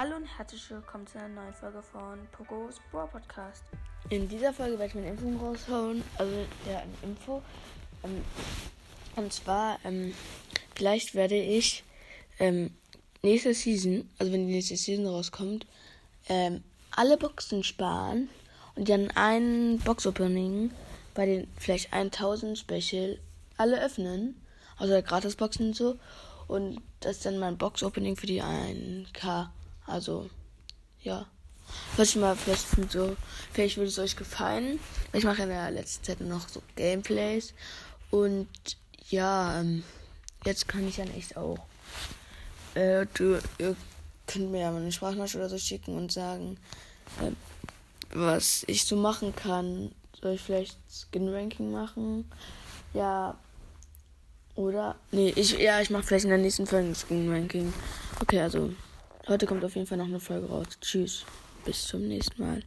Hallo und herzlich willkommen zu einer neuen Folge von Pogos Brawl Podcast. In dieser Folge werde ich meine Impfung raushauen. Also, ja, eine Info. Ähm, und zwar, ähm, vielleicht werde ich ähm, nächste Season, also wenn die nächste Season rauskommt, ähm, alle Boxen sparen und dann ein Box-Opening bei den vielleicht 1000 Special alle öffnen. Also Gratis-Boxen und so. Und das ist dann mein Box-Opening für die 1K. Also, ja. Hört mal vielleicht so, vielleicht würde es euch gefallen. Ich mache in der letzten Zeit noch so Gameplays. Und ja, ähm, jetzt kann ich dann echt auch. Äh, du, ihr könnt mir ja mal eine Sprachnachricht oder so schicken und sagen, äh, was ich so machen kann. Soll ich vielleicht Skin-Ranking machen? Ja. Oder? Nee, ich, ja, ich mache vielleicht in der nächsten Folge Skin-Ranking. Okay, also. Heute kommt auf jeden Fall noch eine Folge raus. Tschüss. Bis zum nächsten Mal.